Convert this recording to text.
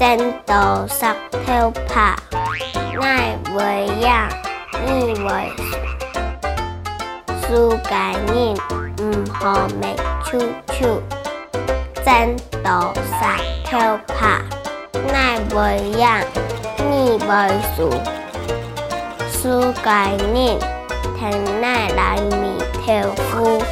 争斗上跳爬，奈为样，意为输概念，唔好未出出。争斗上跳爬，奈为样，意为输输概念，听奈来面跳夫。